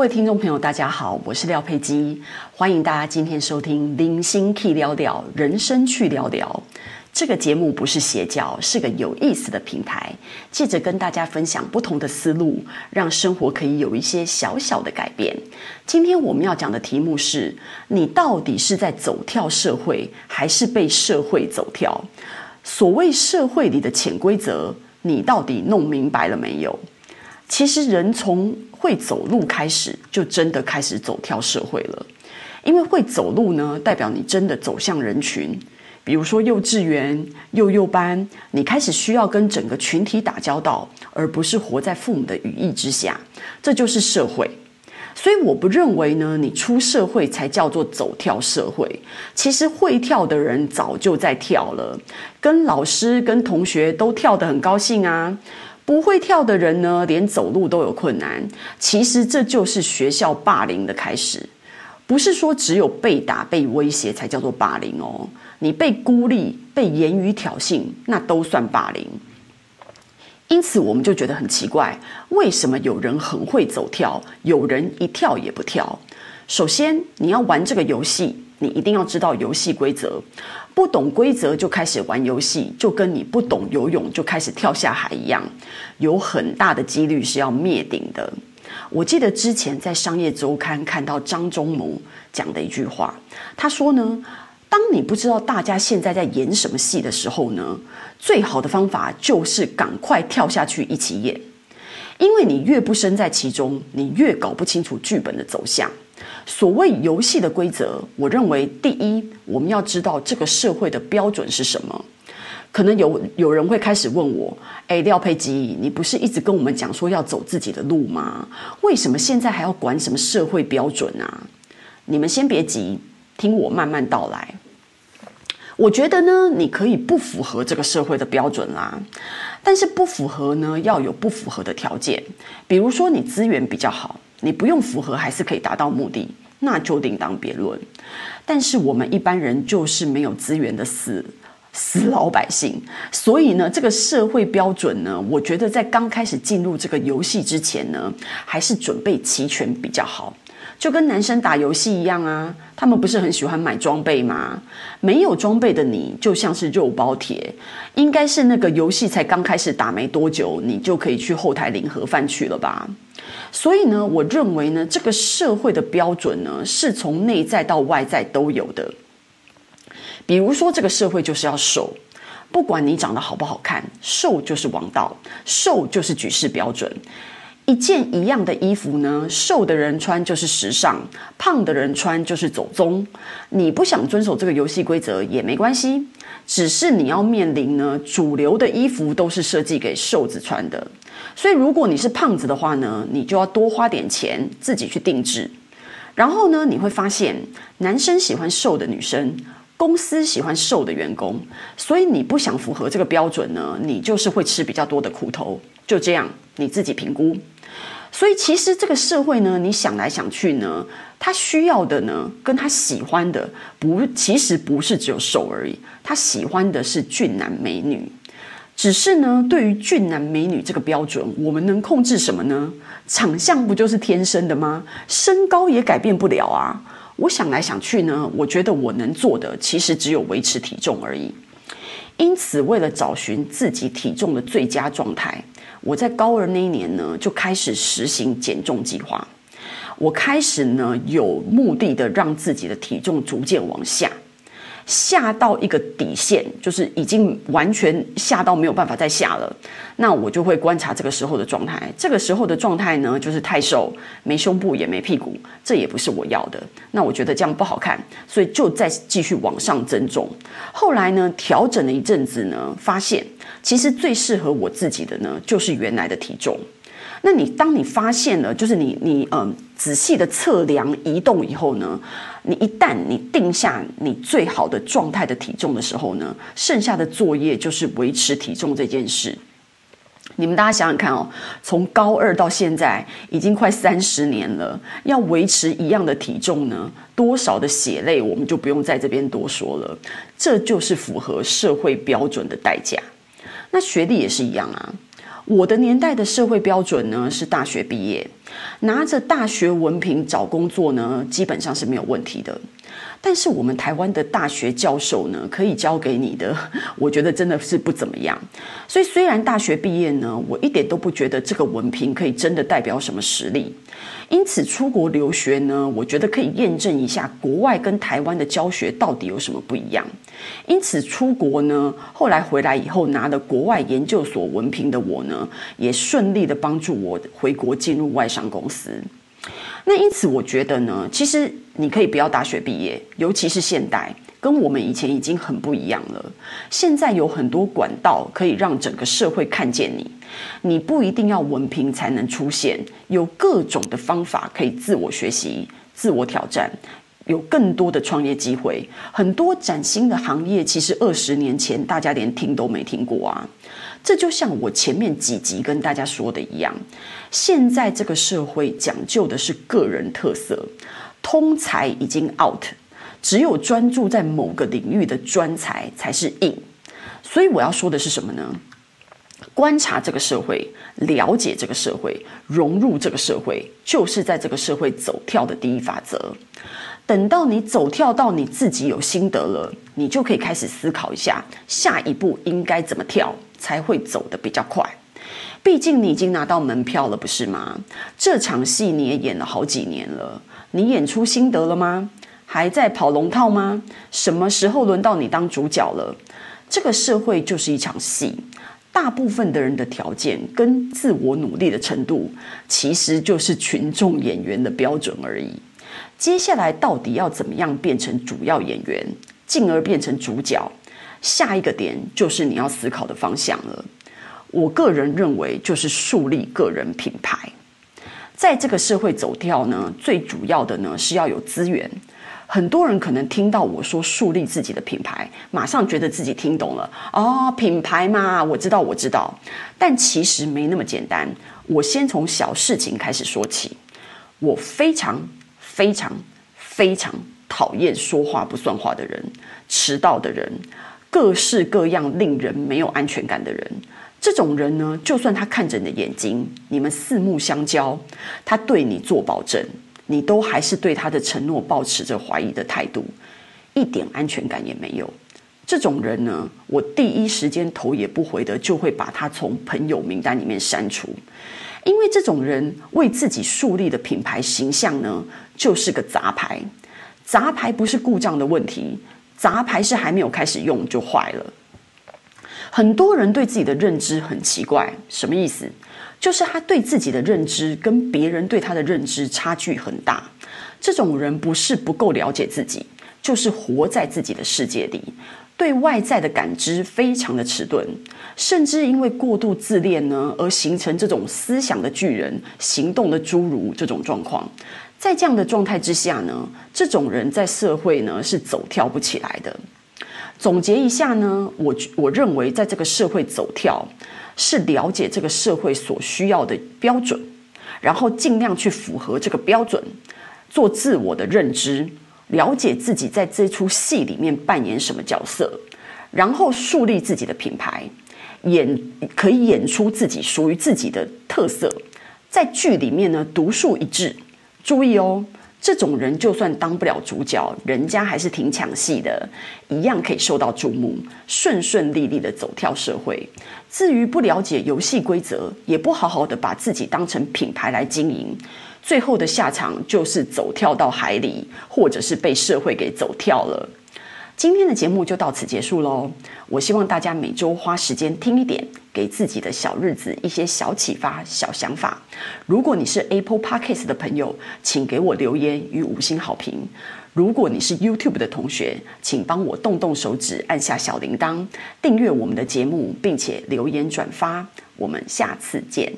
各位听众朋友，大家好，我是廖佩基，欢迎大家今天收听《零星 K 聊聊人生去聊聊》这个节目，不是邪教，是个有意思的平台，借着跟大家分享不同的思路，让生活可以有一些小小的改变。今天我们要讲的题目是：你到底是在走跳社会，还是被社会走跳？所谓社会里的潜规则，你到底弄明白了没有？其实人从会走路开始，就真的开始走跳社会了。因为会走路呢，代表你真的走向人群。比如说幼稚园、幼幼班，你开始需要跟整个群体打交道，而不是活在父母的羽翼之下。这就是社会。所以我不认为呢，你出社会才叫做走跳社会。其实会跳的人早就在跳了，跟老师、跟同学都跳得很高兴啊。不会跳的人呢，连走路都有困难。其实这就是学校霸凌的开始，不是说只有被打、被威胁才叫做霸凌哦。你被孤立、被言语挑衅，那都算霸凌。因此，我们就觉得很奇怪，为什么有人很会走跳，有人一跳也不跳？首先，你要玩这个游戏，你一定要知道游戏规则。不懂规则就开始玩游戏，就跟你不懂游泳就开始跳下海一样，有很大的几率是要灭顶的。我记得之前在商业周刊看到张忠谋讲的一句话，他说呢，当你不知道大家现在在演什么戏的时候呢，最好的方法就是赶快跳下去一起演，因为你越不身在其中，你越搞不清楚剧本的走向。所谓游戏的规则，我认为第一，我们要知道这个社会的标准是什么。可能有有人会开始问我：“哎，廖佩基，你不是一直跟我们讲说要走自己的路吗？为什么现在还要管什么社会标准啊？”你们先别急，听我慢慢道来。我觉得呢，你可以不符合这个社会的标准啦，但是不符合呢，要有不符合的条件，比如说你资源比较好。你不用符合，还是可以达到目的，那就另当别论。但是我们一般人就是没有资源的死死老百姓，所以呢，这个社会标准呢，我觉得在刚开始进入这个游戏之前呢，还是准备齐全比较好。就跟男生打游戏一样啊，他们不是很喜欢买装备吗？没有装备的你就像是肉包铁，应该是那个游戏才刚开始打没多久，你就可以去后台领盒饭去了吧？所以呢，我认为呢，这个社会的标准呢，是从内在到外在都有的。比如说，这个社会就是要瘦，不管你长得好不好看，瘦就是王道，瘦就是举世标准。一件一样的衣服呢，瘦的人穿就是时尚，胖的人穿就是走钟。你不想遵守这个游戏规则也没关系，只是你要面临呢，主流的衣服都是设计给瘦子穿的。所以如果你是胖子的话呢，你就要多花点钱自己去定制。然后呢，你会发现男生喜欢瘦的女生，公司喜欢瘦的员工，所以你不想符合这个标准呢，你就是会吃比较多的苦头。就这样，你自己评估。所以其实这个社会呢，你想来想去呢，他需要的呢，跟他喜欢的不，其实不是只有瘦而已，他喜欢的是俊男美女。只是呢，对于俊男美女这个标准，我们能控制什么呢？长相不就是天生的吗？身高也改变不了啊。我想来想去呢，我觉得我能做的其实只有维持体重而已。因此，为了找寻自己体重的最佳状态。我在高二那一年呢，就开始实行减重计划。我开始呢，有目的的让自己的体重逐渐往下。下到一个底线，就是已经完全下到没有办法再下了。那我就会观察这个时候的状态。这个时候的状态呢，就是太瘦，没胸部也没屁股，这也不是我要的。那我觉得这样不好看，所以就再继续往上增重。后来呢，调整了一阵子呢，发现其实最适合我自己的呢，就是原来的体重。那你当你发现了，就是你你嗯仔细的测量移动以后呢，你一旦你定下你最好的状态的体重的时候呢，剩下的作业就是维持体重这件事。你们大家想想看哦，从高二到现在已经快三十年了，要维持一样的体重呢，多少的血泪我们就不用在这边多说了。这就是符合社会标准的代价。那学历也是一样啊。我的年代的社会标准呢，是大学毕业，拿着大学文凭找工作呢，基本上是没有问题的。但是我们台湾的大学教授呢，可以教给你的，我觉得真的是不怎么样。所以虽然大学毕业呢，我一点都不觉得这个文凭可以真的代表什么实力。因此出国留学呢，我觉得可以验证一下国外跟台湾的教学到底有什么不一样。因此出国呢，后来回来以后拿了国外研究所文凭的我呢，也顺利的帮助我回国进入外商公司。那因此，我觉得呢，其实你可以不要大学毕业，尤其是现代，跟我们以前已经很不一样了。现在有很多管道可以让整个社会看见你，你不一定要文凭才能出现，有各种的方法可以自我学习、自我挑战，有更多的创业机会。很多崭新的行业，其实二十年前大家连听都没听过啊。这就像我前面几集跟大家说的一样，现在这个社会讲究的是个人特色，通才已经 out，只有专注在某个领域的专才才是 in。所以我要说的是什么呢？观察这个社会，了解这个社会，融入这个社会，就是在这个社会走跳的第一法则。等到你走跳到你自己有心得了，你就可以开始思考一下，下一步应该怎么跳。才会走得比较快，毕竟你已经拿到门票了，不是吗？这场戏你也演了好几年了，你演出心得了吗？还在跑龙套吗？什么时候轮到你当主角了？这个社会就是一场戏，大部分的人的条件跟自我努力的程度，其实就是群众演员的标准而已。接下来到底要怎么样变成主要演员，进而变成主角？下一个点就是你要思考的方向了。我个人认为，就是树立个人品牌。在这个社会走跳呢，最主要的呢是要有资源。很多人可能听到我说树立自己的品牌，马上觉得自己听懂了。哦，品牌嘛，我知道，我知道。但其实没那么简单。我先从小事情开始说起。我非常、非常、非常讨厌说话不算话的人，迟到的人。各式各样令人没有安全感的人，这种人呢，就算他看着你的眼睛，你们四目相交，他对你做保证，你都还是对他的承诺抱持着怀疑的态度，一点安全感也没有。这种人呢，我第一时间头也不回的就会把他从朋友名单里面删除，因为这种人为自己树立的品牌形象呢，就是个杂牌。杂牌不是故障的问题。杂牌是还没有开始用就坏了。很多人对自己的认知很奇怪，什么意思？就是他对自己的认知跟别人对他的认知差距很大。这种人不是不够了解自己，就是活在自己的世界里，对外在的感知非常的迟钝，甚至因为过度自恋呢，而形成这种思想的巨人、行动的侏儒这种状况。在这样的状态之下呢，这种人在社会呢是走跳不起来的。总结一下呢，我我认为在这个社会走跳，是了解这个社会所需要的标准，然后尽量去符合这个标准，做自我的认知，了解自己在这出戏里面扮演什么角色，然后树立自己的品牌，演可以演出自己属于自己的特色，在剧里面呢独树一帜。注意哦，这种人就算当不了主角，人家还是挺抢戏的，一样可以受到注目，顺顺利利的走跳社会。至于不了解游戏规则，也不好好的把自己当成品牌来经营，最后的下场就是走跳到海里，或者是被社会给走跳了。今天的节目就到此结束喽。我希望大家每周花时间听一点，给自己的小日子一些小启发、小想法。如果你是 Apple Podcast 的朋友，请给我留言与五星好评。如果你是 YouTube 的同学，请帮我动动手指，按下小铃铛，订阅我们的节目，并且留言转发。我们下次见。